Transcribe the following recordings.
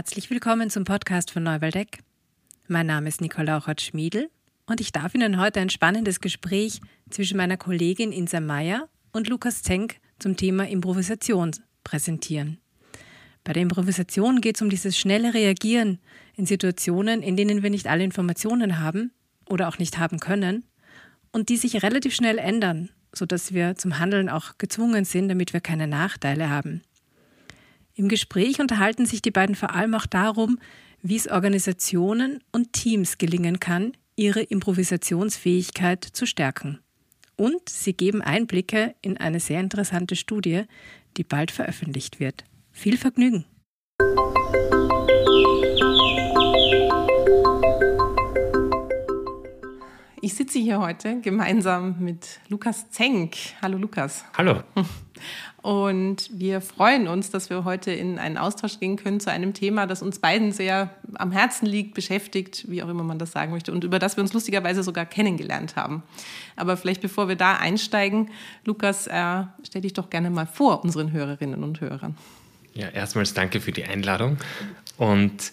Herzlich willkommen zum Podcast von Neuwaldeck. Mein Name ist Nicola Ochert-Schmiedl und ich darf Ihnen heute ein spannendes Gespräch zwischen meiner Kollegin Insa Meyer und Lukas Zenk zum Thema Improvisation präsentieren. Bei der Improvisation geht es um dieses schnelle Reagieren in Situationen, in denen wir nicht alle Informationen haben oder auch nicht haben können und die sich relativ schnell ändern, sodass wir zum Handeln auch gezwungen sind, damit wir keine Nachteile haben. Im Gespräch unterhalten sich die beiden vor allem auch darum, wie es Organisationen und Teams gelingen kann, ihre Improvisationsfähigkeit zu stärken. Und sie geben Einblicke in eine sehr interessante Studie, die bald veröffentlicht wird. Viel Vergnügen! Ich sitze hier heute gemeinsam mit Lukas Zenk. Hallo Lukas. Hallo. Und wir freuen uns, dass wir heute in einen Austausch gehen können zu einem Thema, das uns beiden sehr am Herzen liegt, beschäftigt, wie auch immer man das sagen möchte, und über das wir uns lustigerweise sogar kennengelernt haben. Aber vielleicht bevor wir da einsteigen, Lukas, äh, stell dich doch gerne mal vor unseren Hörerinnen und Hörern. Ja, erstmals danke für die Einladung. Und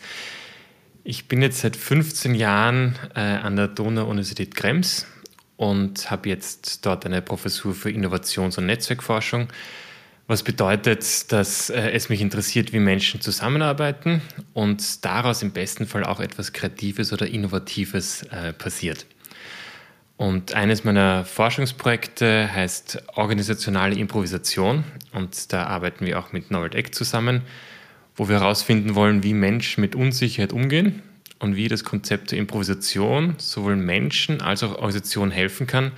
ich bin jetzt seit 15 Jahren äh, an der Donau-Universität Krems und habe jetzt dort eine Professur für Innovations- und Netzwerkforschung was bedeutet, dass äh, es mich interessiert, wie Menschen zusammenarbeiten und daraus im besten Fall auch etwas Kreatives oder Innovatives äh, passiert. Und eines meiner Forschungsprojekte heißt Organisationale Improvisation und da arbeiten wir auch mit Norbert Eck zusammen, wo wir herausfinden wollen, wie Menschen mit Unsicherheit umgehen und wie das Konzept der Improvisation sowohl Menschen als auch Organisationen helfen kann,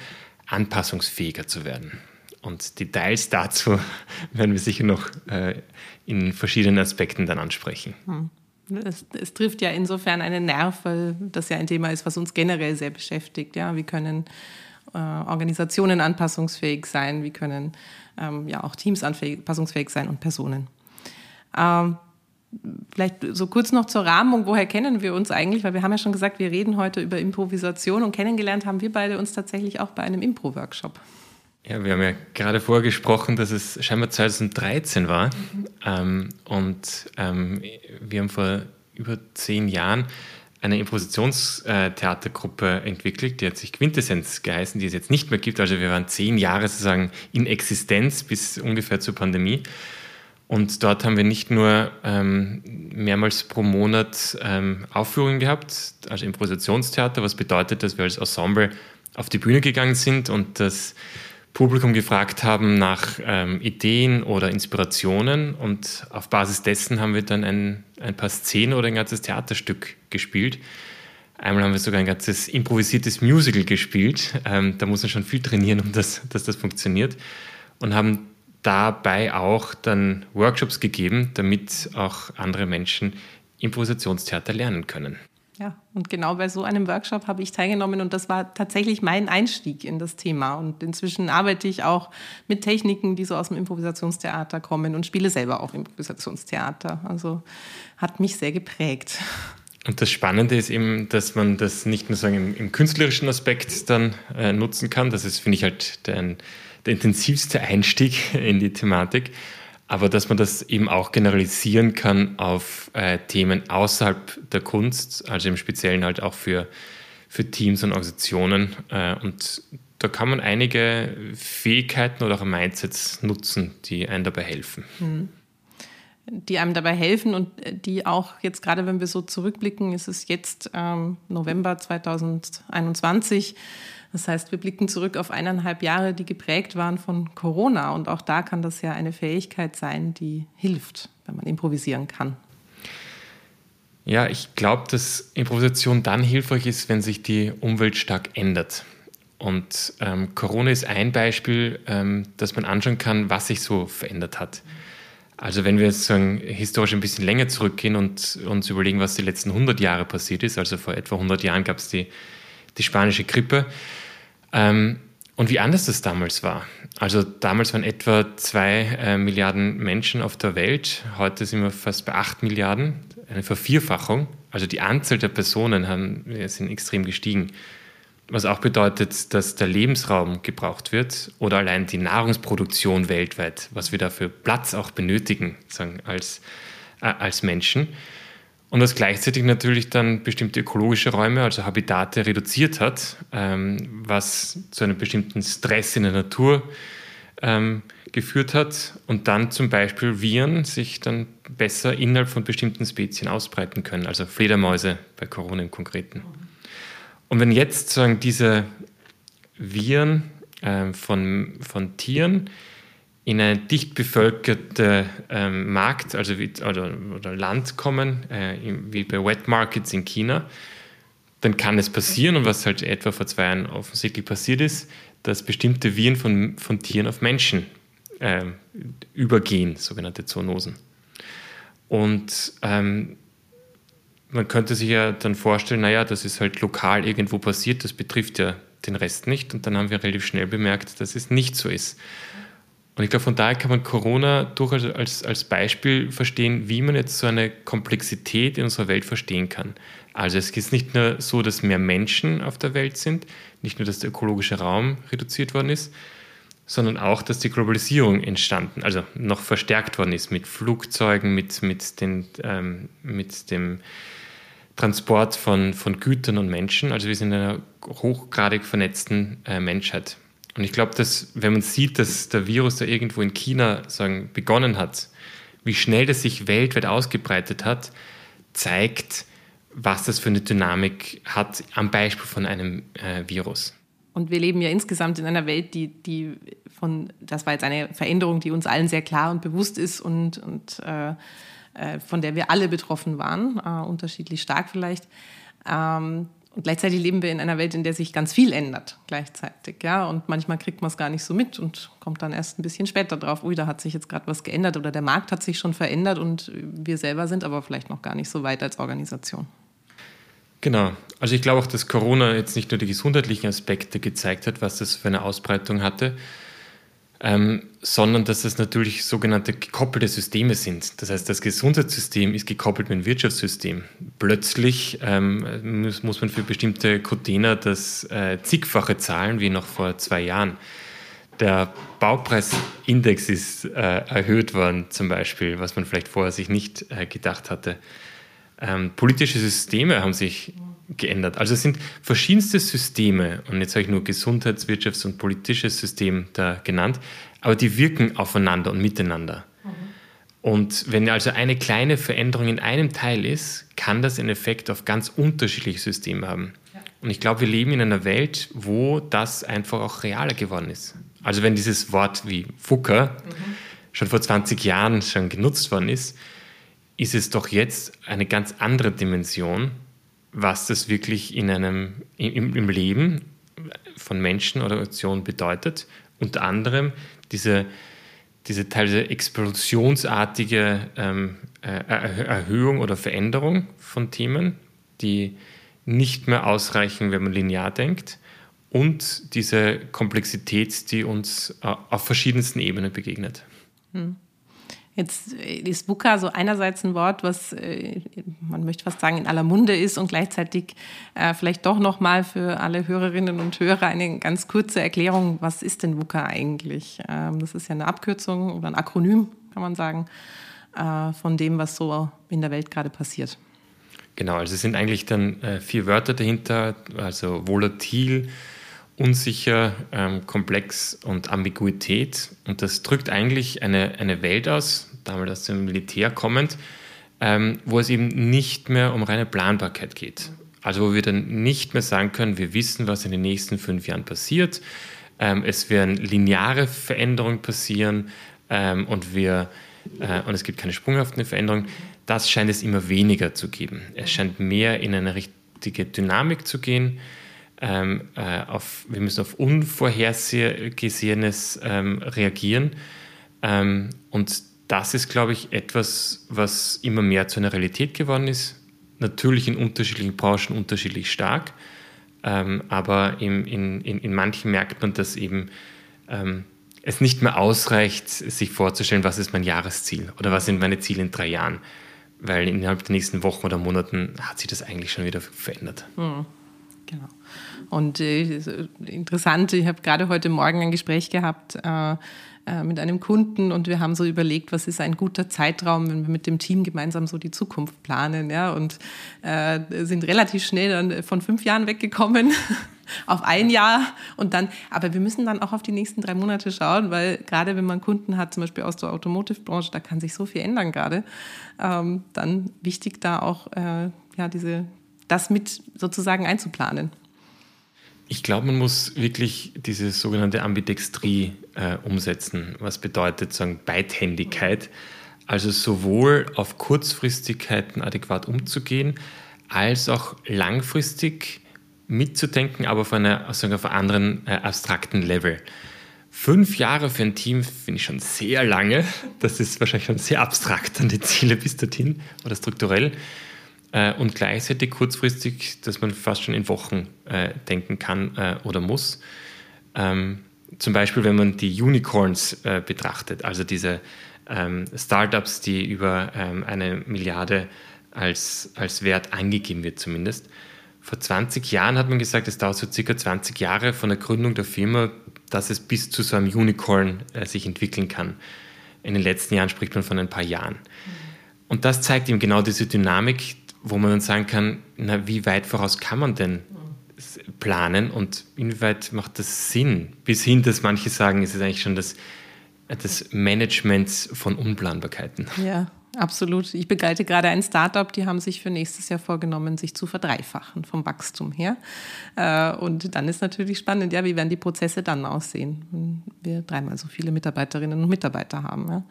anpassungsfähiger zu werden. Und Details dazu werden wir sicher noch äh, in verschiedenen Aspekten dann ansprechen. Hm. Es, es, trifft ja insofern einen Nerv, weil das ja ein Thema ist, was uns generell sehr beschäftigt. Ja, wie können äh, Organisationen anpassungsfähig sein? Wie können ähm, ja auch Teams anpassungsfähig sein und Personen? Ähm, vielleicht so kurz noch zur Rahmung. Woher kennen wir uns eigentlich? Weil wir haben ja schon gesagt, wir reden heute über Improvisation und kennengelernt haben wir beide uns tatsächlich auch bei einem Impro-Workshop. Ja, wir haben ja gerade vorgesprochen, dass es scheinbar 2013 war. Mhm. Ähm, und ähm, wir haben vor über zehn Jahren eine Impositionstheatergruppe entwickelt, die hat sich Quintessenz geheißen, die es jetzt nicht mehr gibt. Also wir waren zehn Jahre sozusagen in Existenz bis ungefähr zur Pandemie. Und dort haben wir nicht nur ähm, mehrmals pro Monat ähm, Aufführungen gehabt, also Improvisationstheater, was bedeutet, dass wir als Ensemble auf die Bühne gegangen sind und das Publikum gefragt haben nach ähm, Ideen oder Inspirationen und auf Basis dessen haben wir dann ein, ein paar Szenen oder ein ganzes Theaterstück gespielt. Einmal haben wir sogar ein ganzes improvisiertes Musical gespielt. Ähm, da muss man schon viel trainieren, um das, dass das funktioniert. Und haben dabei auch dann Workshops gegeben, damit auch andere Menschen Improvisationstheater lernen können. Ja, und genau bei so einem Workshop habe ich teilgenommen und das war tatsächlich mein Einstieg in das Thema. Und inzwischen arbeite ich auch mit Techniken, die so aus dem Improvisationstheater kommen und spiele selber auch Improvisationstheater. Also hat mich sehr geprägt. Und das Spannende ist eben, dass man das nicht nur sagen im, im künstlerischen Aspekt dann äh, nutzen kann. Das ist, finde ich, halt der, der intensivste Einstieg in die Thematik aber dass man das eben auch generalisieren kann auf äh, Themen außerhalb der Kunst, also im Speziellen halt auch für, für Teams und Organisationen. Äh, und da kann man einige Fähigkeiten oder auch Mindsets nutzen, die einem dabei helfen. Hm. Die einem dabei helfen und die auch jetzt gerade, wenn wir so zurückblicken, ist es jetzt ähm, November 2021 das heißt, wir blicken zurück auf eineinhalb Jahre, die geprägt waren von Corona. Und auch da kann das ja eine Fähigkeit sein, die hilft, wenn man improvisieren kann. Ja, ich glaube, dass Improvisation dann hilfreich ist, wenn sich die Umwelt stark ändert. Und ähm, Corona ist ein Beispiel, ähm, dass man anschauen kann, was sich so verändert hat. Also wenn wir jetzt sagen, historisch ein bisschen länger zurückgehen und uns überlegen, was die letzten 100 Jahre passiert ist, also vor etwa 100 Jahren gab es die, die spanische Grippe, ähm, und wie anders das damals war. Also damals waren etwa zwei äh, Milliarden Menschen auf der Welt. Heute sind wir fast bei acht Milliarden, eine Vervierfachung. Also die Anzahl der Personen haben, sind extrem gestiegen. Was auch bedeutet, dass der Lebensraum gebraucht wird oder allein die Nahrungsproduktion weltweit, was wir da für Platz auch benötigen, sagen, als, äh, als Menschen. Und was gleichzeitig natürlich dann bestimmte ökologische Räume, also Habitate, reduziert hat, ähm, was zu einem bestimmten Stress in der Natur ähm, geführt hat und dann zum Beispiel Viren sich dann besser innerhalb von bestimmten Spezien ausbreiten können, also Fledermäuse bei Corona im Konkreten. Und wenn jetzt sagen diese Viren äh, von, von Tieren in eine dicht bevölkerte ähm, Markt, also wie, oder, oder Land kommen, äh, wie bei Wet Markets in China, dann kann es passieren, und was halt etwa vor zwei Jahren offensichtlich passiert ist, dass bestimmte Viren von, von Tieren auf Menschen äh, übergehen, sogenannte Zoonosen. Und ähm, man könnte sich ja dann vorstellen, naja, das ist halt lokal irgendwo passiert, das betrifft ja den Rest nicht. Und dann haben wir relativ schnell bemerkt, dass es nicht so ist. Und ich glaube, von daher kann man Corona durchaus als, als Beispiel verstehen, wie man jetzt so eine Komplexität in unserer Welt verstehen kann. Also es ist nicht nur so, dass mehr Menschen auf der Welt sind, nicht nur, dass der ökologische Raum reduziert worden ist, sondern auch, dass die Globalisierung entstanden, also noch verstärkt worden ist mit Flugzeugen, mit, mit, den, ähm, mit dem Transport von, von Gütern und Menschen. Also wir sind in einer hochgradig vernetzten äh, Menschheit. Und ich glaube, dass wenn man sieht, dass der Virus da irgendwo in China sagen, begonnen hat, wie schnell das sich weltweit ausgebreitet hat, zeigt, was das für eine Dynamik hat am Beispiel von einem äh, Virus. Und wir leben ja insgesamt in einer Welt, die, die von, das war jetzt eine Veränderung, die uns allen sehr klar und bewusst ist und, und äh, äh, von der wir alle betroffen waren, äh, unterschiedlich stark vielleicht. Ähm, gleichzeitig leben wir in einer Welt, in der sich ganz viel ändert gleichzeitig, ja. Und manchmal kriegt man es gar nicht so mit und kommt dann erst ein bisschen später drauf, ui, da hat sich jetzt gerade was geändert oder der Markt hat sich schon verändert und wir selber sind aber vielleicht noch gar nicht so weit als Organisation. Genau. Also ich glaube auch, dass Corona jetzt nicht nur die gesundheitlichen Aspekte gezeigt hat, was das für eine Ausbreitung hatte, ähm, sondern dass das natürlich sogenannte gekoppelte Systeme sind. Das heißt, das Gesundheitssystem ist gekoppelt mit dem Wirtschaftssystem. Plötzlich ähm, muss, muss, man für bestimmte Container das äh, zigfache zahlen wie noch vor zwei Jahren. Der Baupreisindex ist äh, erhöht worden, zum Beispiel, was man vielleicht vorher sich nicht äh, gedacht hatte. Ähm, politische Systeme haben sich geändert. Also es sind verschiedenste Systeme, und jetzt habe ich nur Gesundheits-, Wirtschafts- und politisches System da genannt, aber die wirken aufeinander und miteinander. Mhm. Und wenn also eine kleine Veränderung in einem Teil ist, kann das einen Effekt auf ganz unterschiedliche Systeme haben. Ja. Und ich glaube, wir leben in einer Welt, wo das einfach auch realer geworden ist. Also wenn dieses Wort wie Fucker mhm. schon vor 20 Jahren schon genutzt worden ist, ist es doch jetzt eine ganz andere Dimension, was das wirklich in einem, im, im Leben von Menschen oder Nationen bedeutet. Unter anderem diese, diese teilweise explosionsartige ähm, Erhöhung oder Veränderung von Themen, die nicht mehr ausreichen, wenn man linear denkt, und diese Komplexität, die uns äh, auf verschiedensten Ebenen begegnet. Hm. Jetzt ist VUCA so einerseits ein Wort, was äh, man möchte fast sagen in aller Munde ist und gleichzeitig äh, vielleicht doch noch mal für alle Hörerinnen und Hörer eine ganz kurze Erklärung, was ist denn VUCA eigentlich? Ähm, das ist ja eine Abkürzung oder ein Akronym, kann man sagen, äh, von dem, was so in der Welt gerade passiert. Genau, also es sind eigentlich dann vier Wörter dahinter, also volatil, unsicher, ähm, komplex und Ambiguität. Und das drückt eigentlich eine, eine Welt aus, damals aus dem Militär kommend, ähm, wo es eben nicht mehr um reine Planbarkeit geht. Also wo wir dann nicht mehr sagen können, wir wissen, was in den nächsten fünf Jahren passiert. Ähm, es werden lineare Veränderungen passieren ähm, und, wir, äh, und es gibt keine sprunghaften Veränderungen. Das scheint es immer weniger zu geben. Es scheint mehr in eine richtige Dynamik zu gehen. Ähm, äh, auf, wir müssen auf Unvorhergesehenes ähm, reagieren. Ähm, und das ist, glaube ich, etwas, was immer mehr zu einer Realität geworden ist. Natürlich in unterschiedlichen Branchen unterschiedlich stark, ähm, aber in, in, in, manchen merkt man, dass eben ähm, es nicht mehr ausreicht, sich vorzustellen, was ist mein Jahresziel oder was sind meine Ziele in drei Jahren, weil innerhalb der nächsten Wochen oder Monaten hat sich das eigentlich schon wieder verändert. Hm. Genau. Und äh, interessant, ich habe gerade heute Morgen ein Gespräch gehabt äh, äh, mit einem Kunden und wir haben so überlegt, was ist ein guter Zeitraum, wenn wir mit dem Team gemeinsam so die Zukunft planen, ja, und äh, sind relativ schnell dann von fünf Jahren weggekommen auf ein Jahr. Und dann, aber wir müssen dann auch auf die nächsten drei Monate schauen, weil gerade wenn man Kunden hat, zum Beispiel aus der Automotive-Branche, da kann sich so viel ändern gerade, ähm, dann wichtig da auch äh, ja diese das mit sozusagen einzuplanen. Ich glaube, man muss wirklich diese sogenannte Ambidextrie äh, umsetzen, was bedeutet sagen Beidhändigkeit. Also sowohl auf Kurzfristigkeiten adäquat umzugehen, als auch langfristig mitzudenken, aber auf, einer, sagen, auf einem anderen äh, abstrakten Level. Fünf Jahre für ein Team finde ich schon sehr lange. Das ist wahrscheinlich schon sehr abstrakt an die Ziele bis dorthin oder strukturell. Äh, und gleichzeitig kurzfristig, dass man fast schon in Wochen äh, denken kann äh, oder muss. Ähm, zum Beispiel, wenn man die Unicorns äh, betrachtet, also diese ähm, Startups, die über ähm, eine Milliarde als, als Wert angegeben wird zumindest. Vor 20 Jahren hat man gesagt, es dauert so circa 20 Jahre von der Gründung der Firma, dass es bis zu so einem Unicorn äh, sich entwickeln kann. In den letzten Jahren spricht man von ein paar Jahren. Und das zeigt eben genau diese Dynamik, wo man dann sagen kann, na, wie weit voraus kann man denn planen und inwieweit macht das Sinn? Bis hin, dass manche sagen, es ist eigentlich schon das, das Management von Unplanbarkeiten. Ja, absolut. Ich begleite gerade ein Startup, die haben sich für nächstes Jahr vorgenommen, sich zu verdreifachen vom Wachstum her. Äh, und dann ist natürlich spannend, ja, wie werden die Prozesse dann aussehen, wenn wir dreimal so viele Mitarbeiterinnen und Mitarbeiter haben. Ja.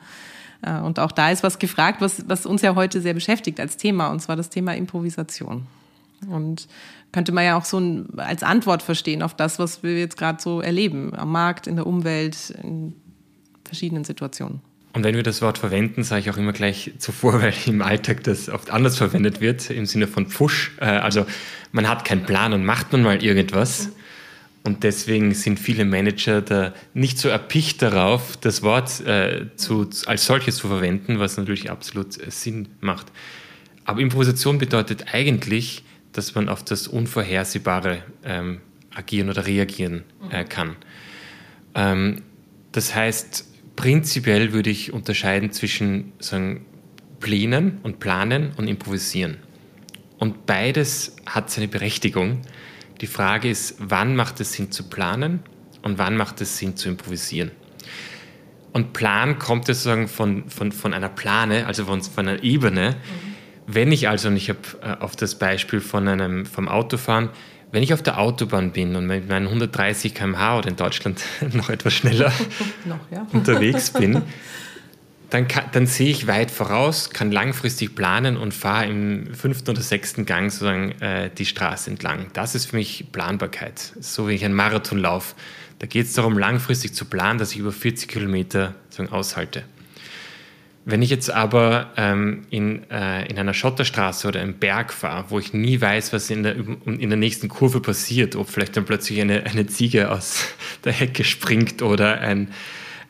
Äh, und auch da ist was gefragt, was, was uns ja heute sehr beschäftigt als Thema, und zwar das Thema Improvisation. Und könnte man ja auch so ein, als Antwort verstehen auf das, was wir jetzt gerade so erleben, am Markt, in der Umwelt, in verschiedenen Situationen. Und wenn wir das Wort verwenden, sage ich auch immer gleich zuvor, weil im Alltag das oft anders verwendet wird, im Sinne von Pfusch. Äh, also man hat keinen Plan und macht man mal irgendwas. Und deswegen sind viele Manager da nicht so erpicht darauf, das Wort äh, zu, als solches zu verwenden, was natürlich absolut äh, Sinn macht. Aber Improvisation bedeutet eigentlich, dass man auf das Unvorhersehbare ähm, agieren oder reagieren äh, kann. Ähm, das heißt, prinzipiell würde ich unterscheiden zwischen sagen, Plänen und Planen und Improvisieren. Und beides hat seine Berechtigung. Die Frage ist, wann macht es Sinn zu planen und wann macht es Sinn zu improvisieren? Und Plan kommt sozusagen von, von, von einer Plane, also von, von einer Ebene. Mhm. Wenn ich also, und ich habe äh, auf das Beispiel von einem, vom Autofahren, wenn ich auf der Autobahn bin und mit meinen 130 km/h oder in Deutschland noch etwas schneller noch, unterwegs bin, dann, dann sehe ich weit voraus, kann langfristig planen und fahre im fünften oder sechsten Gang sozusagen äh, die Straße entlang. Das ist für mich Planbarkeit. So wie ich einen Marathon laufe. Da geht es darum, langfristig zu planen, dass ich über 40 Kilometer sozusagen aushalte. Wenn ich jetzt aber ähm, in, äh, in einer Schotterstraße oder im Berg fahre, wo ich nie weiß, was in der, in der nächsten Kurve passiert, ob vielleicht dann plötzlich eine, eine Ziege aus der Hecke springt oder ein,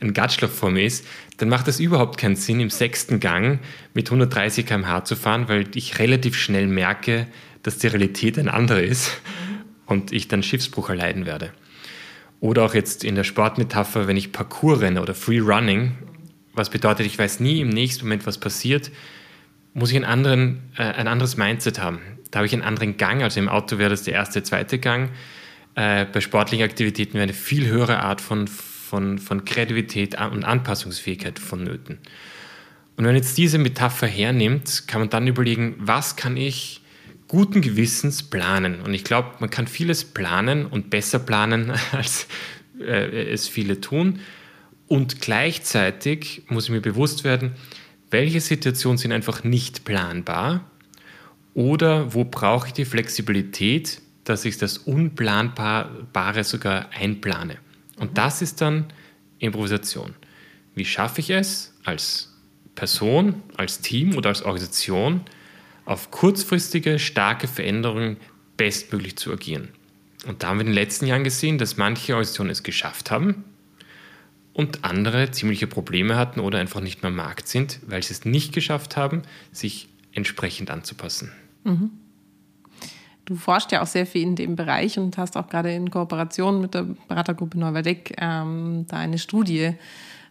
ein Gatschloch vor mir ist, dann macht es überhaupt keinen Sinn, im sechsten Gang mit 130 km/h zu fahren, weil ich relativ schnell merke, dass die Realität ein andere ist und ich dann Schiffsbruch erleiden werde. Oder auch jetzt in der Sportmetapher, wenn ich Parkour renne oder Free Running, was bedeutet, ich weiß nie im nächsten Moment, was passiert, muss ich einen anderen, äh, ein anderes Mindset haben. Da habe ich einen anderen Gang, also im Auto wäre das der erste, zweite Gang. Äh, bei sportlichen Aktivitäten wäre eine viel höhere Art von von, von Kreativität und Anpassungsfähigkeit vonnöten. Und wenn jetzt diese Metapher hernimmt, kann man dann überlegen, was kann ich guten Gewissens planen? Und ich glaube, man kann vieles planen und besser planen, als äh, es viele tun. Und gleichzeitig muss ich mir bewusst werden, welche Situationen sind einfach nicht planbar oder wo brauche ich die Flexibilität, dass ich das Unplanbare sogar einplane. Und das ist dann Improvisation. Wie schaffe ich es als Person, als Team oder als Organisation auf kurzfristige, starke Veränderungen bestmöglich zu agieren? Und da haben wir in den letzten Jahren gesehen, dass manche Organisationen es geschafft haben und andere ziemliche Probleme hatten oder einfach nicht mehr am Markt sind, weil sie es nicht geschafft haben, sich entsprechend anzupassen. Mhm. Du forschst ja auch sehr viel in dem Bereich und hast auch gerade in Kooperation mit der Beratergruppe Neuwerdeck ähm, da eine Studie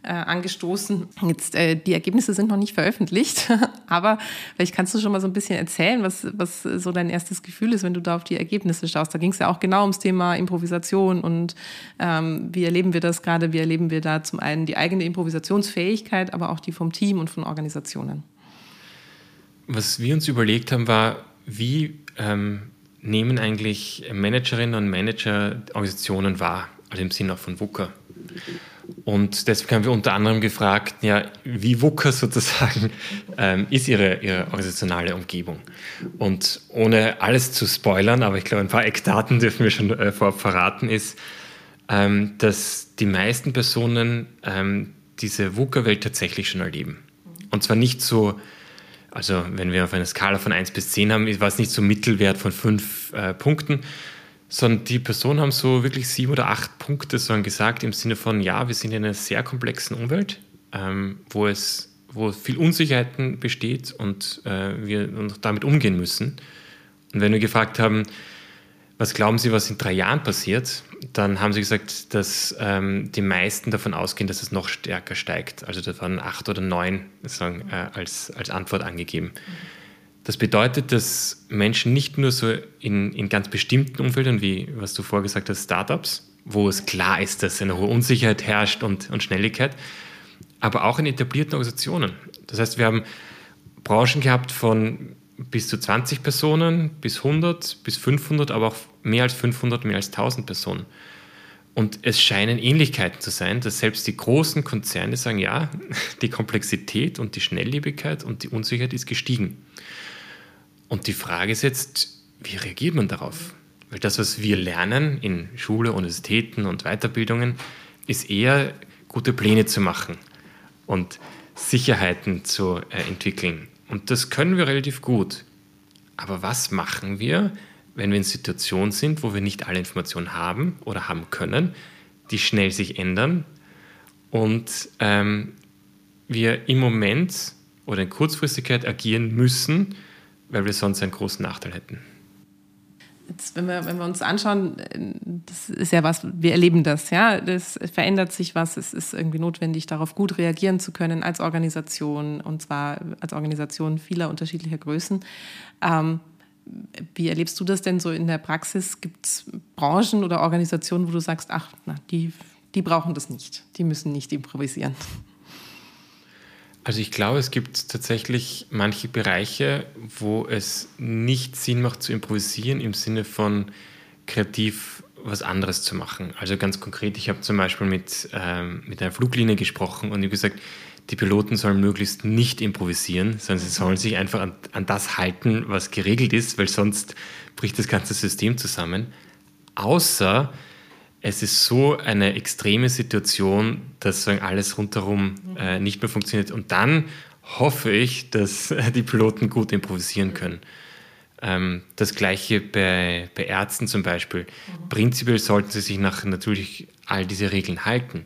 äh, angestoßen. Jetzt, äh, die Ergebnisse sind noch nicht veröffentlicht, aber vielleicht kannst du schon mal so ein bisschen erzählen, was, was so dein erstes Gefühl ist, wenn du da auf die Ergebnisse schaust. Da ging es ja auch genau ums Thema Improvisation und ähm, wie erleben wir das gerade, wie erleben wir da zum einen die eigene Improvisationsfähigkeit, aber auch die vom Team und von Organisationen. Was wir uns überlegt haben, war, wie ähm, nehmen eigentlich Managerinnen und Manager Organisationen wahr, also im Sinne auch von WUKA. Und deswegen haben wir unter anderem gefragt, ja, wie WUKA sozusagen ähm, ist ihre, ihre organisationale Umgebung. Und ohne alles zu spoilern, aber ich glaube, ein paar Eckdaten dürfen wir schon äh, vorab verraten, ist, ähm, dass die meisten Personen ähm, diese WUKA-Welt tatsächlich schon erleben. Und zwar nicht so, also wenn wir auf einer Skala von 1 bis 10 haben, war es nicht so Mittelwert von 5 äh, Punkten, sondern die Personen haben so wirklich sieben oder acht Punkte so gesagt im Sinne von, ja, wir sind in einer sehr komplexen Umwelt, ähm, wo es wo viel Unsicherheiten besteht und äh, wir damit umgehen müssen. Und wenn wir gefragt haben, was glauben Sie, was in drei Jahren passiert, dann haben Sie gesagt, dass ähm, die meisten davon ausgehen, dass es noch stärker steigt. Also da waren acht oder neun sagen, äh, als, als Antwort angegeben. Das bedeutet, dass Menschen nicht nur so in, in ganz bestimmten Umfeldern, wie was du vorgesagt hast, Startups, wo es klar ist, dass eine hohe Unsicherheit herrscht und, und Schnelligkeit, aber auch in etablierten Organisationen. Das heißt, wir haben Branchen gehabt von bis zu 20 Personen, bis 100, bis 500, aber auch mehr als 500, mehr als 1000 Personen. Und es scheinen Ähnlichkeiten zu sein, dass selbst die großen Konzerne sagen, ja, die Komplexität und die Schnelllebigkeit und die Unsicherheit ist gestiegen. Und die Frage ist jetzt, wie reagiert man darauf? Weil das, was wir lernen in Schule, Universitäten und Weiterbildungen, ist eher gute Pläne zu machen und Sicherheiten zu äh, entwickeln. Und das können wir relativ gut. Aber was machen wir, wenn wir in Situationen sind, wo wir nicht alle Informationen haben oder haben können, die schnell sich ändern und ähm, wir im Moment oder in Kurzfristigkeit agieren müssen, weil wir sonst einen großen Nachteil hätten. Jetzt, wenn wir, wenn wir uns anschauen, das ist ja was, wir erleben das, ja. Das verändert sich was, es ist irgendwie notwendig, darauf gut reagieren zu können als Organisation und zwar als Organisation vieler unterschiedlicher Größen. Ähm, wie erlebst du das denn so in der Praxis? Gibt es Branchen oder Organisationen, wo du sagst, ach, na, die, die brauchen das nicht, die müssen nicht improvisieren? Also ich glaube, es gibt tatsächlich manche Bereiche, wo es nicht Sinn macht zu improvisieren im Sinne von kreativ was anderes zu machen. Also ganz konkret, ich habe zum Beispiel mit, ähm, mit einer Fluglinie gesprochen und ich gesagt, die Piloten sollen möglichst nicht improvisieren, sondern sie sollen sich einfach an, an das halten, was geregelt ist, weil sonst bricht das ganze System zusammen. Außer es ist so eine extreme Situation, dass so alles rundherum äh, nicht mehr funktioniert. Und dann hoffe ich, dass die Piloten gut improvisieren können. Ähm, das gleiche bei, bei Ärzten zum Beispiel. Mhm. Prinzipiell sollten sie sich nach natürlich all diese Regeln halten.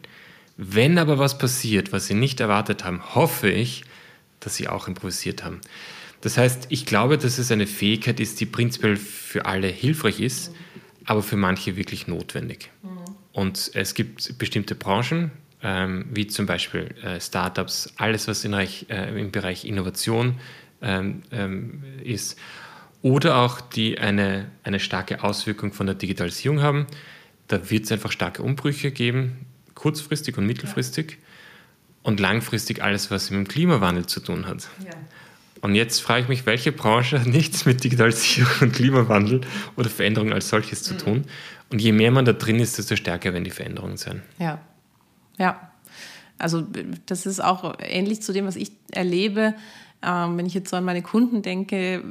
Wenn aber was passiert, was sie nicht erwartet haben, hoffe ich, dass sie auch improvisiert haben. Das heißt, ich glaube, dass es eine Fähigkeit ist, die prinzipiell für alle hilfreich ist. Mhm aber für manche wirklich notwendig. Mhm. Und es gibt bestimmte Branchen, ähm, wie zum Beispiel äh, Startups, alles, was Reich, äh, im Bereich Innovation ähm, ähm, ist, oder auch die eine, eine starke Auswirkung von der Digitalisierung haben. Da wird es einfach starke Umbrüche geben, kurzfristig und mittelfristig. Ja. Und langfristig alles, was mit dem Klimawandel zu tun hat. Ja. Und jetzt frage ich mich, welche Branche hat nichts mit Digitalisierung und Klimawandel oder Veränderungen als solches zu mhm. tun? Und je mehr man da drin ist, desto stärker werden die Veränderungen sein. Ja, ja. Also das ist auch ähnlich zu dem, was ich erlebe. Ähm, wenn ich jetzt so an meine Kunden denke,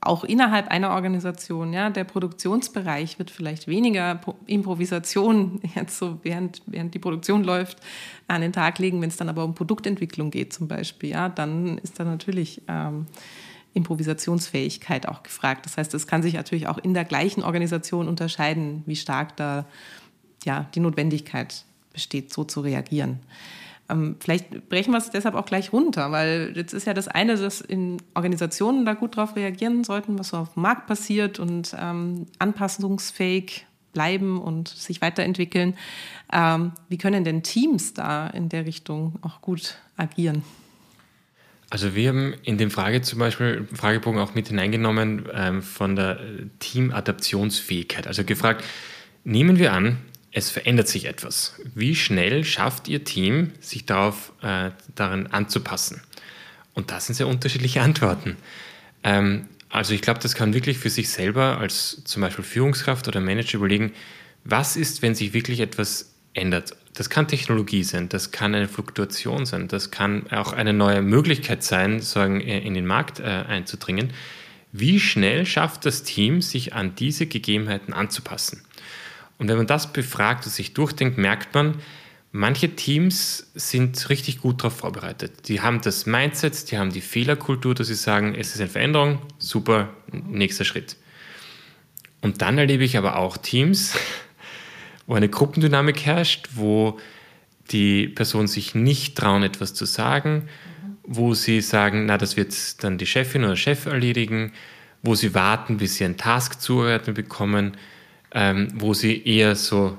auch innerhalb einer Organisation, ja, der Produktionsbereich wird vielleicht weniger Improvisation jetzt so während, während die Produktion läuft an den Tag legen. Wenn es dann aber um Produktentwicklung geht zum Beispiel, ja, dann ist da natürlich ähm, Improvisationsfähigkeit auch gefragt. Das heißt, es kann sich natürlich auch in der gleichen Organisation unterscheiden, wie stark da ja, die Notwendigkeit besteht, so zu reagieren. Ähm, vielleicht brechen wir es deshalb auch gleich runter, weil jetzt ist ja das eine, dass in Organisationen da gut drauf reagieren sollten, was so auf dem Markt passiert und ähm, anpassungsfähig bleiben und sich weiterentwickeln. Ähm, wie können denn Teams da in der Richtung auch gut agieren? Also wir haben in dem Frage zum Beispiel Fragebogen auch mit hineingenommen ähm, von der Teamadaptionsfähigkeit. Also gefragt, nehmen wir an, es verändert sich etwas. Wie schnell schafft Ihr Team, sich darauf äh, daran anzupassen? Und das sind sehr unterschiedliche Antworten. Ähm, also ich glaube, das kann wirklich für sich selber als zum Beispiel Führungskraft oder Manager überlegen, was ist, wenn sich wirklich etwas ändert. Das kann Technologie sein, das kann eine Fluktuation sein, das kann auch eine neue Möglichkeit sein, sagen, äh, in den Markt äh, einzudringen. Wie schnell schafft das Team, sich an diese Gegebenheiten anzupassen? Und wenn man das befragt und sich durchdenkt, merkt man, manche Teams sind richtig gut darauf vorbereitet. Die haben das Mindset, die haben die Fehlerkultur, dass sie sagen, es ist eine Veränderung, super, nächster Schritt. Und dann erlebe ich aber auch Teams, wo eine Gruppendynamik herrscht, wo die Personen sich nicht trauen, etwas zu sagen, wo sie sagen, na, das wird dann die Chefin oder Chef erledigen, wo sie warten, bis sie einen Task zugeordnet bekommen, ähm, wo sie eher so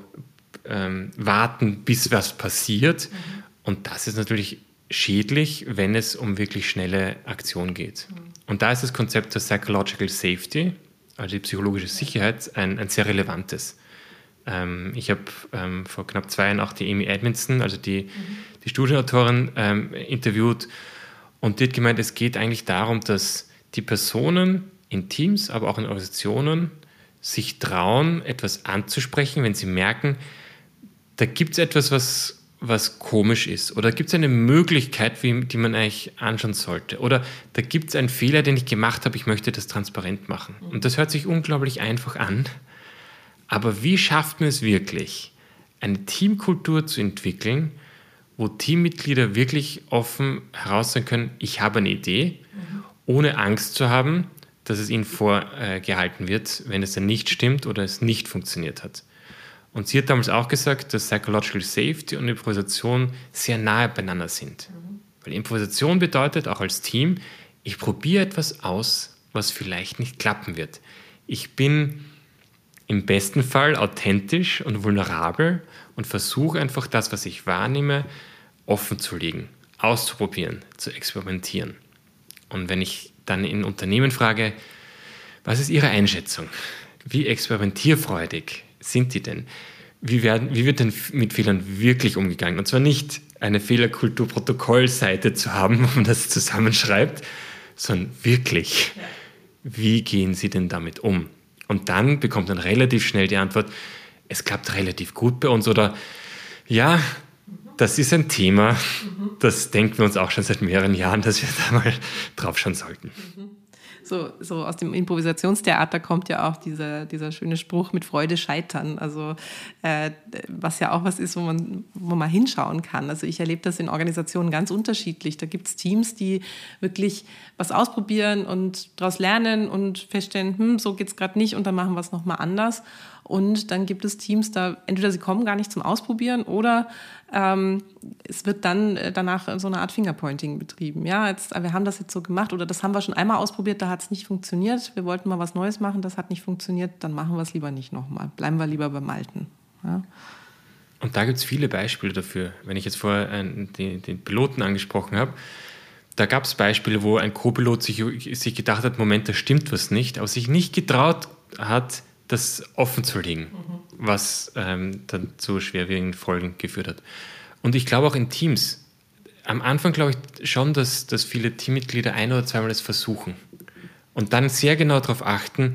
ähm, warten, bis was passiert. Mhm. Und das ist natürlich schädlich, wenn es um wirklich schnelle Aktion geht. Mhm. Und da ist das Konzept der Psychological Safety, also die psychologische Sicherheit, ein, ein sehr relevantes. Ähm, ich habe ähm, vor knapp zwei Jahren auch die Amy Edmondson, also die, mhm. die Studienautorin, ähm, interviewt. Und die hat gemeint, es geht eigentlich darum, dass die Personen in Teams, aber auch in Organisationen sich trauen, etwas anzusprechen, wenn sie merken, da gibt es etwas, was, was komisch ist. Oder gibt es eine Möglichkeit, wie, die man eigentlich anschauen sollte. Oder da gibt es einen Fehler, den ich gemacht habe, ich möchte das transparent machen. Und das hört sich unglaublich einfach an. Aber wie schafft man es wirklich, eine Teamkultur zu entwickeln, wo Teammitglieder wirklich offen heraus sein können, ich habe eine Idee, ohne Angst zu haben, dass es ihnen vorgehalten wird, wenn es dann nicht stimmt oder es nicht funktioniert hat. Und sie hat damals auch gesagt, dass Psychological Safety und Improvisation sehr nahe beieinander sind. Mhm. Weil Improvisation bedeutet auch als Team, ich probiere etwas aus, was vielleicht nicht klappen wird. Ich bin im besten Fall authentisch und vulnerabel und versuche einfach das, was ich wahrnehme, offen zu legen, auszuprobieren, zu experimentieren. Und wenn ich dann in Unternehmen frage, was ist Ihre Einschätzung? Wie experimentierfreudig sind die denn? Wie, werden, wie wird denn mit Fehlern wirklich umgegangen? Und zwar nicht eine Fehlerkultur-Protokollseite zu haben, wo man das zusammenschreibt, sondern wirklich, wie gehen Sie denn damit um? Und dann bekommt man relativ schnell die Antwort, es klappt relativ gut bei uns oder ja, das ist ein Thema, das denken wir uns auch schon seit mehreren Jahren, dass wir da mal drauf schauen sollten. So, so aus dem Improvisationstheater kommt ja auch dieser, dieser schöne Spruch mit Freude scheitern. Also äh, was ja auch was ist, wo man, wo man hinschauen kann. Also ich erlebe das in Organisationen ganz unterschiedlich. Da gibt es Teams, die wirklich was ausprobieren und daraus lernen und feststellen, hm, so geht es gerade nicht und dann machen wir es nochmal anders. Und dann gibt es Teams, da entweder sie kommen gar nicht zum Ausprobieren oder ähm, es wird dann äh, danach so eine Art Fingerpointing betrieben. Ja, jetzt, wir haben das jetzt so gemacht oder das haben wir schon einmal ausprobiert, da hat es nicht funktioniert. Wir wollten mal was Neues machen, das hat nicht funktioniert, dann machen wir es lieber nicht nochmal. Bleiben wir lieber beim Alten. Ja. Und da gibt es viele Beispiele dafür. Wenn ich jetzt vorher den, den Piloten angesprochen habe, da gab es Beispiele, wo ein Co-Pilot sich, sich gedacht hat, Moment, da stimmt was nicht, aber sich nicht getraut hat, das offen zu legen, mhm. was ähm, dann zu schwerwiegenden Folgen geführt hat. Und ich glaube auch in Teams, am Anfang glaube ich schon, dass, dass viele Teammitglieder ein oder zweimal das versuchen und dann sehr genau darauf achten,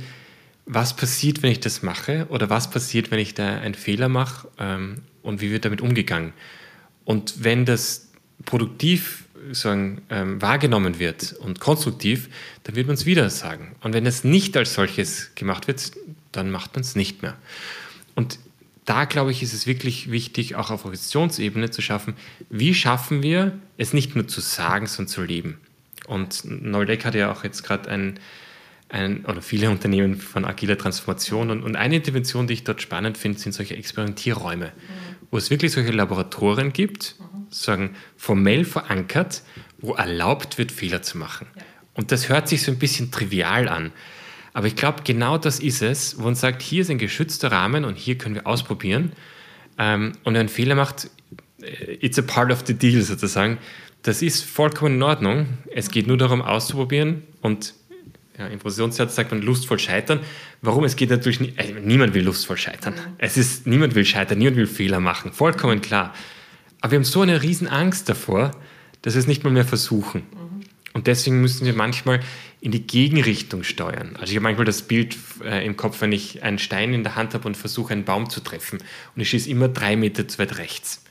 was passiert, wenn ich das mache oder was passiert, wenn ich da einen Fehler mache ähm, und wie wird damit umgegangen. Und wenn das produktiv sagen, ähm, wahrgenommen wird und konstruktiv, dann wird man es wieder sagen. Und wenn es nicht als solches gemacht wird, dann macht man es nicht mehr. Und da, glaube ich, ist es wirklich wichtig, auch auf Organisationsebene zu schaffen, wie schaffen wir es nicht nur zu sagen, sondern zu leben. Und Noldeck hat ja auch jetzt gerade ein, ein, oder viele Unternehmen von agiler Transformation. Und, und eine Intervention, die ich dort spannend finde, sind solche Experimentierräume, mhm. wo es wirklich solche Laboratorien gibt, sagen formell verankert, wo erlaubt wird, Fehler zu machen. Ja. Und das hört sich so ein bisschen trivial an. Aber ich glaube, genau das ist es, wo man sagt, hier ist ein geschützter Rahmen und hier können wir ausprobieren. Ähm, und einen Fehler macht, äh, it's a part of the deal sozusagen. Das ist vollkommen in Ordnung. Es geht nur darum, auszuprobieren und ja, Improvisationstheater sagt man lustvoll scheitern. Warum? Es geht natürlich nicht, also niemand will lustvoll scheitern. Mhm. Es ist, niemand will scheitern, niemand will Fehler machen. Vollkommen klar. Aber wir haben so eine riesen Angst davor, dass wir es nicht mal mehr versuchen. Mhm. Und deswegen müssen wir manchmal in die Gegenrichtung steuern. Also ich habe manchmal das Bild äh, im Kopf, wenn ich einen Stein in der Hand habe und versuche, einen Baum zu treffen. Und ich schieße immer drei Meter zu weit rechts.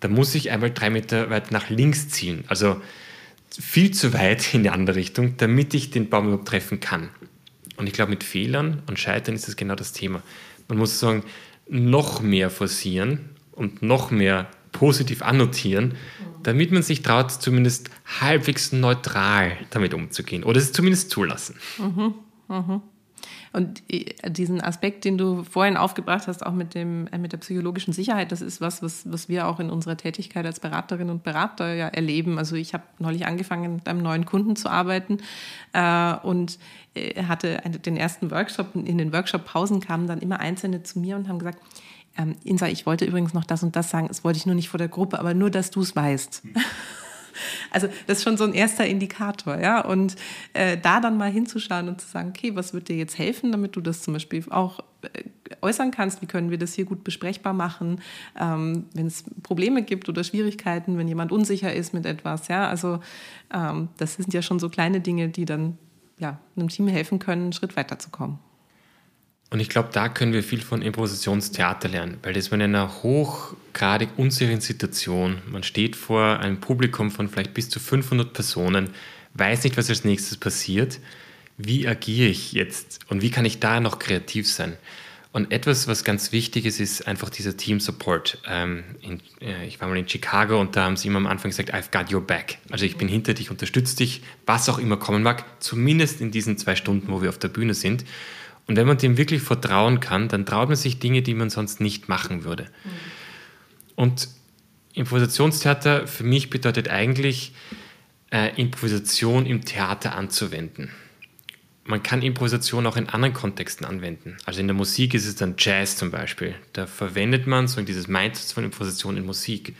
Da muss ich einmal drei Meter weit nach links zielen. Also viel zu weit in die andere Richtung, damit ich den Baum überhaupt treffen kann. Und ich glaube, mit Fehlern und Scheitern ist das genau das Thema. Man muss sagen, noch mehr forcieren und noch mehr positiv annotieren, damit man sich traut, zumindest halbwegs neutral damit umzugehen oder es zumindest zulassen. Mhm, mhm. Und äh, diesen Aspekt, den du vorhin aufgebracht hast, auch mit, dem, äh, mit der psychologischen Sicherheit, das ist was, was, was wir auch in unserer Tätigkeit als Beraterin und Berater ja erleben. Also ich habe neulich angefangen, mit einem neuen Kunden zu arbeiten äh, und äh, hatte den ersten Workshop. In den Workshop-Pausen kamen dann immer Einzelne zu mir und haben gesagt, ähm, Insa, ich wollte übrigens noch das und das sagen, das wollte ich nur nicht vor der Gruppe, aber nur, dass du es weißt. Mhm. Also das ist schon so ein erster Indikator, ja. Und äh, da dann mal hinzuschauen und zu sagen, okay, was wird dir jetzt helfen, damit du das zum Beispiel auch äh, äußern kannst, wie können wir das hier gut besprechbar machen, ähm, wenn es Probleme gibt oder Schwierigkeiten, wenn jemand unsicher ist mit etwas, ja. Also ähm, das sind ja schon so kleine Dinge, die dann ja, einem Team helfen können, einen Schritt weiterzukommen. Und ich glaube, da können wir viel von Improvisationstheater lernen, weil das man in einer hochgradig unsicheren Situation, man steht vor einem Publikum von vielleicht bis zu 500 Personen, weiß nicht, was als nächstes passiert. Wie agiere ich jetzt und wie kann ich da noch kreativ sein? Und etwas, was ganz wichtig ist, ist einfach dieser Team Support. Ähm, in, äh, ich war mal in Chicago und da haben sie immer am Anfang gesagt, I've got your back. Also ich bin hinter dich, unterstütze dich, was auch immer kommen mag, zumindest in diesen zwei Stunden, wo wir auf der Bühne sind. Und wenn man dem wirklich vertrauen kann, dann traut man sich Dinge, die man sonst nicht machen würde. Mhm. Und Improvisationstheater für mich bedeutet eigentlich, äh, Improvisation im Theater anzuwenden. Man kann Improvisation auch in anderen Kontexten anwenden. Also in der Musik ist es dann Jazz zum Beispiel. Da verwendet man so dieses Mindset von Improvisation in Musik.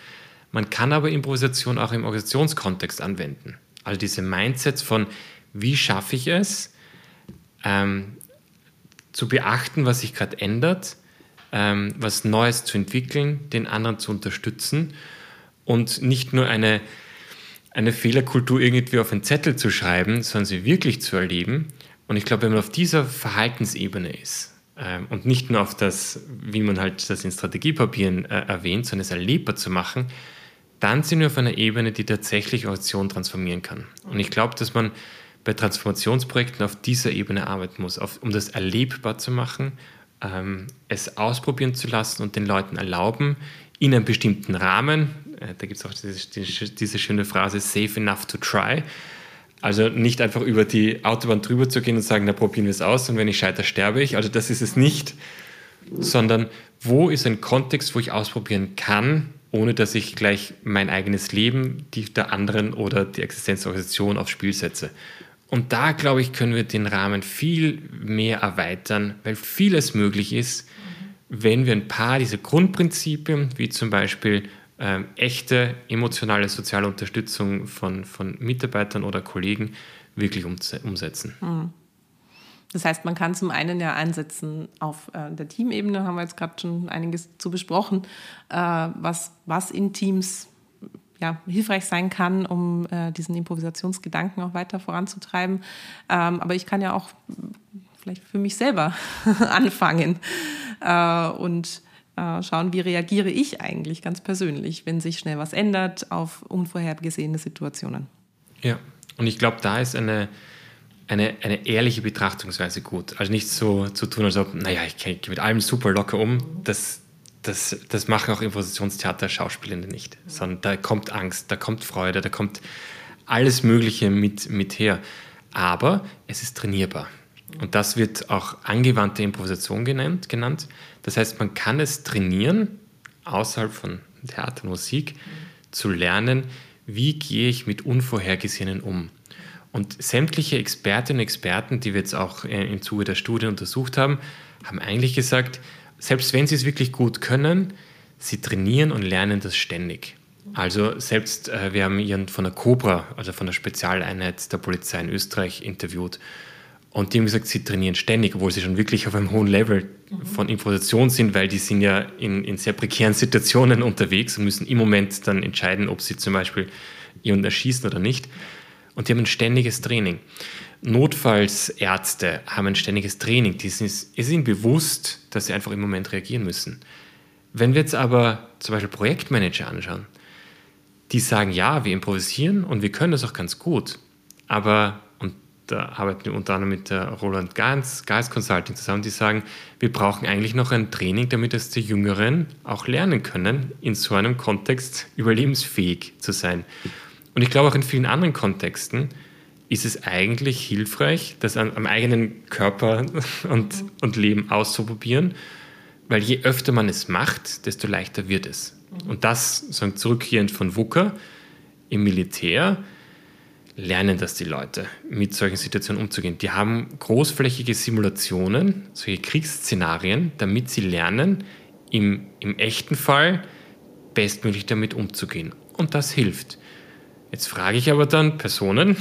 Man kann aber Improvisation auch im Organisationskontext anwenden. Also diese Mindsets von, wie schaffe ich es, ähm, zu beachten, was sich gerade ändert, ähm, was Neues zu entwickeln, den anderen zu unterstützen und nicht nur eine, eine Fehlerkultur irgendwie auf einen Zettel zu schreiben, sondern sie wirklich zu erleben. Und ich glaube, wenn man auf dieser Verhaltensebene ist ähm, und nicht nur auf das, wie man halt das in Strategiepapieren äh, erwähnt, sondern es erlebbar zu machen, dann sind wir auf einer Ebene, die tatsächlich Organisation transformieren kann. Und ich glaube, dass man bei Transformationsprojekten auf dieser Ebene arbeiten muss, auf, um das erlebbar zu machen, ähm, es ausprobieren zu lassen und den Leuten erlauben, in einem bestimmten Rahmen, äh, da gibt es auch diese, diese, schöne Phrase, safe enough to try, also nicht einfach über die Autobahn drüber zu gehen und sagen, na probieren wir es aus und wenn ich scheitere, sterbe ich. Also das ist es nicht, sondern wo ist ein Kontext, wo ich ausprobieren kann, ohne dass ich gleich mein eigenes Leben, die der anderen oder die Existenzorganisation aufs Spiel setze. Und da, glaube ich, können wir den Rahmen viel mehr erweitern, weil vieles möglich ist, wenn wir ein paar dieser Grundprinzipien, wie zum Beispiel ähm, echte emotionale soziale Unterstützung von, von Mitarbeitern oder Kollegen, wirklich umsetzen. Mhm. Das heißt, man kann zum einen ja einsetzen auf äh, der Teamebene, haben wir jetzt gerade schon einiges zu besprochen, äh, was, was in Teams ja, hilfreich sein kann, um äh, diesen Improvisationsgedanken auch weiter voranzutreiben. Ähm, aber ich kann ja auch vielleicht für mich selber anfangen äh, und äh, schauen, wie reagiere ich eigentlich ganz persönlich, wenn sich schnell was ändert auf unvorhergesehene Situationen. Ja, und ich glaube, da ist eine, eine, eine ehrliche Betrachtungsweise gut. Also nicht so zu tun, als ob, naja, ich gehe mit allem super locker um. Das, das, das machen auch Impositionstheater Schauspielende nicht, sondern da kommt Angst, da kommt Freude, da kommt alles Mögliche mit, mit her. Aber es ist trainierbar. Und das wird auch angewandte Improvisation genannt, genannt. Das heißt, man kann es trainieren, außerhalb von Theater und Musik, zu lernen, wie gehe ich mit Unvorhergesehenen um. Und sämtliche Expertinnen und Experten, die wir jetzt auch äh, im Zuge der Studie untersucht haben, haben eigentlich gesagt, selbst wenn sie es wirklich gut können, sie trainieren und lernen das ständig. Also selbst, äh, wir haben ihren von der Cobra, also von der Spezialeinheit der Polizei in Österreich, interviewt. Und die haben gesagt, sie trainieren ständig, obwohl sie schon wirklich auf einem hohen Level von Improvisation sind, weil die sind ja in, in sehr prekären Situationen unterwegs und müssen im Moment dann entscheiden, ob sie zum Beispiel jemanden erschießen oder nicht. Und die haben ein ständiges Training. Notfallsärzte haben ein ständiges Training. Die sind, ist ihnen bewusst, dass sie einfach im Moment reagieren müssen. Wenn wir jetzt aber zum Beispiel Projektmanager anschauen, die sagen, ja, wir improvisieren und wir können das auch ganz gut, aber, und da arbeiten wir unter anderem mit der Roland Geist, Geist Consulting zusammen, die sagen, wir brauchen eigentlich noch ein Training, damit es die Jüngeren auch lernen können, in so einem Kontext überlebensfähig zu sein. Und ich glaube auch in vielen anderen Kontexten ist es eigentlich hilfreich, das am, am eigenen Körper und, und Leben auszuprobieren, weil je öfter man es macht, desto leichter wird es. Und das, sagen, zurückgehend von WUKA, im Militär lernen das die Leute, mit solchen Situationen umzugehen. Die haben großflächige Simulationen, solche Kriegsszenarien, damit sie lernen, im, im echten Fall bestmöglich damit umzugehen. Und das hilft. Jetzt frage ich aber dann Personen,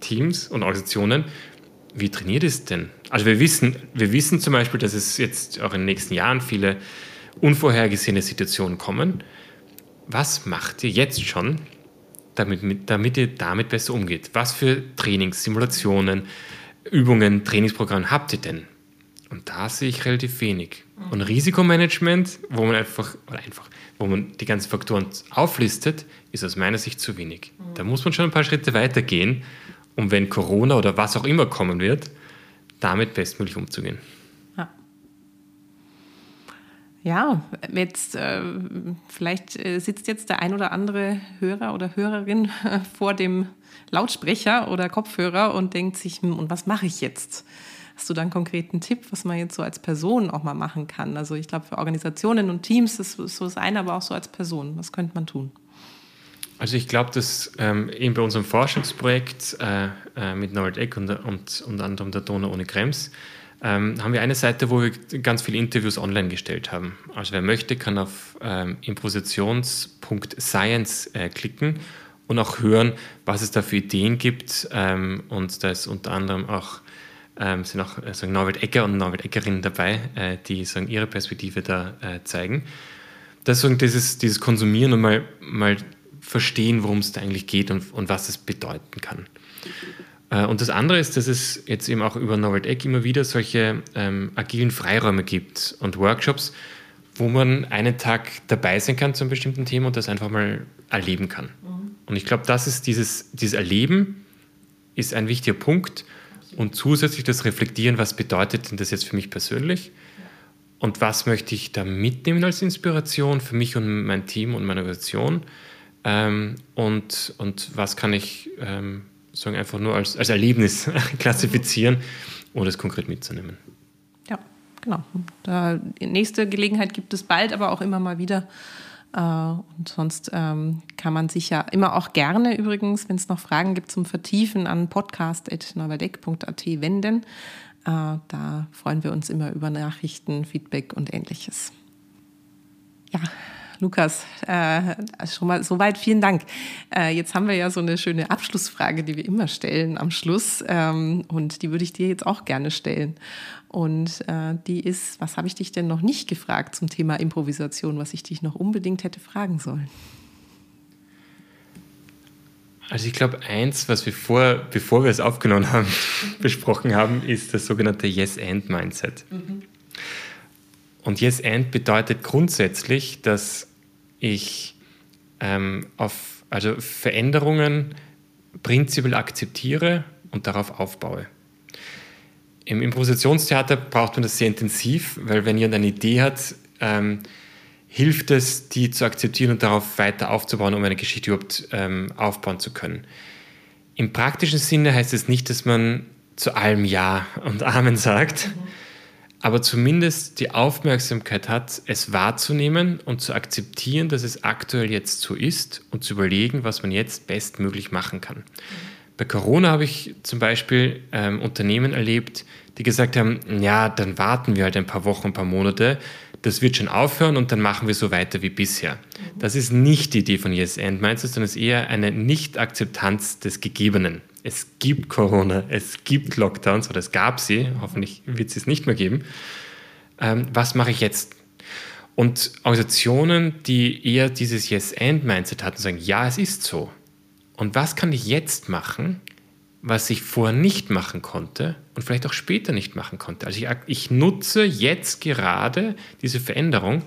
Teams und Organisationen, wie trainiert es denn? Also wir wissen, wir wissen zum Beispiel, dass es jetzt auch in den nächsten Jahren viele unvorhergesehene Situationen kommen. Was macht ihr jetzt schon, damit, damit ihr damit besser umgeht? Was für Trainings, Simulationen, Übungen, Trainingsprogramme habt ihr denn? Und da sehe ich relativ wenig. Und Risikomanagement, wo man einfach, oder einfach, wo man die ganzen Faktoren auflistet, ist aus meiner Sicht zu wenig. Da muss man schon ein paar Schritte weitergehen, um wenn Corona oder was auch immer kommen wird, damit bestmöglich umzugehen. Ja, jetzt äh, vielleicht äh, sitzt jetzt der ein oder andere Hörer oder Hörerin äh, vor dem Lautsprecher oder Kopfhörer und denkt sich, hm, und was mache ich jetzt? Hast du da einen konkreten Tipp, was man jetzt so als Person auch mal machen kann? Also ich glaube, für Organisationen und Teams ist so das eine, aber auch so als Person. Was könnte man tun? Also ich glaube, dass ähm, eben bei unserem Forschungsprojekt äh, äh, mit Norbert Eck und, und unter anderem der Donau ohne Krems ähm, haben wir eine Seite, wo wir ganz viele Interviews online gestellt haben. Also wer möchte, kann auf ähm, improvisations.science äh, klicken und auch hören, was es da für Ideen gibt. Ähm, und da ist unter anderem auch ähm, sind auch äh, sagen Norbert Ecker und Norbert Eckerinnen dabei, äh, die sagen, ihre Perspektive da äh, zeigen. Das ist dieses, dieses Konsumieren und mal, mal verstehen, worum es da eigentlich geht und, und was es bedeuten kann. Äh, und das andere ist, dass es jetzt eben auch über Norbert Eck immer wieder solche ähm, agilen Freiräume gibt und Workshops, wo man einen Tag dabei sein kann zu einem bestimmten Thema und das einfach mal erleben kann. Mhm. Und ich glaube, das ist dieses, dieses Erleben ist ein wichtiger Punkt und zusätzlich das Reflektieren, was bedeutet denn das jetzt für mich persönlich und was möchte ich da mitnehmen als Inspiration für mich und mein Team und meine Organisation ähm, und, und was kann ich ähm, sagen, einfach nur als, als Erlebnis klassifizieren, ohne es konkret mitzunehmen. Ja, genau. Da, nächste Gelegenheit gibt es bald, aber auch immer mal wieder. Äh, und sonst ähm, kann man sich ja immer auch gerne übrigens, wenn es noch Fragen gibt zum Vertiefen, an podcast.neuwerdeck.at wenden. Äh, da freuen wir uns immer über Nachrichten, Feedback und ähnliches. Ja, Lukas, äh, schon mal soweit vielen Dank. Äh, jetzt haben wir ja so eine schöne Abschlussfrage, die wir immer stellen am Schluss. Ähm, und die würde ich dir jetzt auch gerne stellen. Und äh, die ist, was habe ich dich denn noch nicht gefragt zum Thema Improvisation, was ich dich noch unbedingt hätte fragen sollen? Also ich glaube, eins, was wir vor, bevor wir es aufgenommen haben, besprochen haben, ist das sogenannte Yes-and-Mindset. Mhm. Und Yes-and bedeutet grundsätzlich, dass ich ähm, auf also Veränderungen prinzipiell akzeptiere und darauf aufbaue. Im Improvisationstheater braucht man das sehr intensiv, weil wenn jemand eine Idee hat, ähm, hilft es, die zu akzeptieren und darauf weiter aufzubauen, um eine Geschichte überhaupt ähm, aufbauen zu können. Im praktischen Sinne heißt es nicht, dass man zu allem Ja und Amen sagt, mhm. Aber zumindest die Aufmerksamkeit hat, es wahrzunehmen und zu akzeptieren, dass es aktuell jetzt so ist und zu überlegen, was man jetzt bestmöglich machen kann. Bei Corona habe ich zum Beispiel ähm, Unternehmen erlebt, die gesagt haben, ja, dann warten wir halt ein paar Wochen, ein paar Monate, das wird schon aufhören und dann machen wir so weiter wie bisher. Das ist nicht die Idee von Yes and meinst du, sondern es ist eher eine Nicht-Akzeptanz des Gegebenen. Es gibt Corona, es gibt Lockdowns oder es gab sie, hoffentlich wird es es nicht mehr geben. Ähm, was mache ich jetzt? Und Organisationen, die eher dieses Yes-and-Mindset hatten, sagen, ja, es ist so. Und was kann ich jetzt machen, was ich vorher nicht machen konnte und vielleicht auch später nicht machen konnte? Also ich, ich nutze jetzt gerade diese Veränderung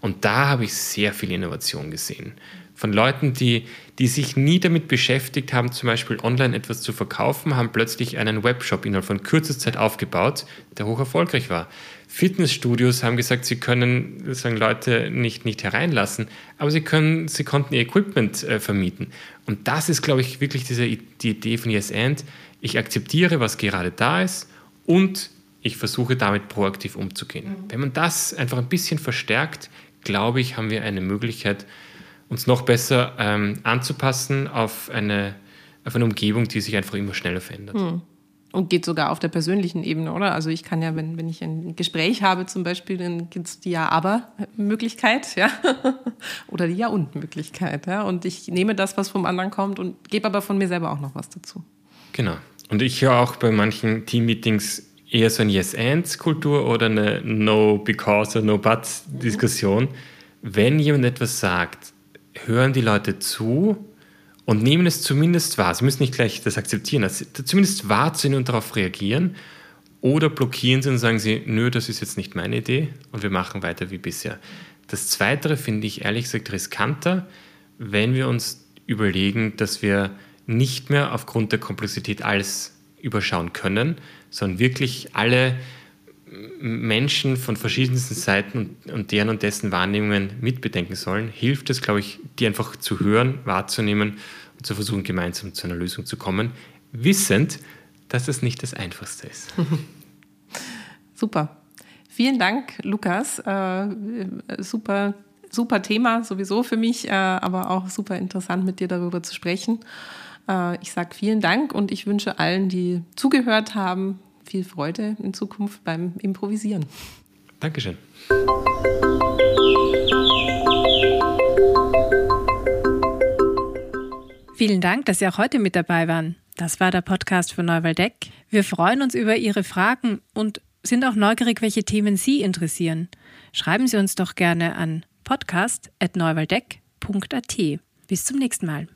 und da habe ich sehr viel Innovation gesehen. Von Leuten, die, die sich nie damit beschäftigt haben, zum Beispiel online etwas zu verkaufen, haben plötzlich einen Webshop innerhalb von kürzester Zeit aufgebaut, der hoch erfolgreich war. Fitnessstudios haben gesagt, sie können sozusagen Leute nicht, nicht hereinlassen, aber sie, können, sie konnten ihr Equipment äh, vermieten. Und das ist, glaube ich, wirklich diese, die Idee von Yes And. Ich akzeptiere, was gerade da ist und ich versuche damit proaktiv umzugehen. Mhm. Wenn man das einfach ein bisschen verstärkt, glaube ich, haben wir eine Möglichkeit, uns noch besser ähm, anzupassen auf eine, auf eine Umgebung, die sich einfach immer schneller verändert. Mhm. Und geht sogar auf der persönlichen Ebene, oder? Also ich kann ja, wenn, wenn ich ein Gespräch habe zum Beispiel, dann gibt es die Ja-Aber-Möglichkeit, ja, oder die Ja-Und-Möglichkeit, ja. Und ich nehme das, was vom anderen kommt und gebe aber von mir selber auch noch was dazu. Genau. Und ich höre auch bei manchen Team-Meetings eher so eine Yes-Ands-Kultur oder eine No-Because- oder No-But-Diskussion. Mhm. Wenn jemand etwas sagt, hören die Leute zu und nehmen es zumindest wahr. Sie müssen nicht gleich das akzeptieren, also zumindest wahrzunehmen und darauf reagieren. Oder blockieren sie und sagen sie, nö, das ist jetzt nicht meine Idee und wir machen weiter wie bisher. Das Zweite finde ich ehrlich gesagt riskanter, wenn wir uns überlegen, dass wir nicht mehr aufgrund der Komplexität alles überschauen können, sondern wirklich alle Menschen von verschiedensten Seiten und, deren und dessen Wahrnehmungen mitbedenken sollen, hilft es, glaube ich, die einfach zu hören, wahrzunehmen und zu versuchen, gemeinsam zu einer Lösung zu kommen, wissend, dass es nicht das Einfachste ist. Super. Vielen Dank, Lukas. Äh, super, super Thema sowieso für mich, äh, aber auch super interessant, mit dir darüber zu sprechen. Äh, ich sage vielen Dank und ich wünsche allen, die zugehört haben, viel Freude in Zukunft beim Improvisieren. Dankeschön. Vielen Dank, dass Sie auch heute mit dabei waren. Das war der Podcast von Neuwaldeck. Wir freuen uns über Ihre Fragen und sind auch neugierig, welche Themen Sie interessieren. Schreiben Sie uns doch gerne an podcast.neuwaldeck.at. Bis zum nächsten Mal.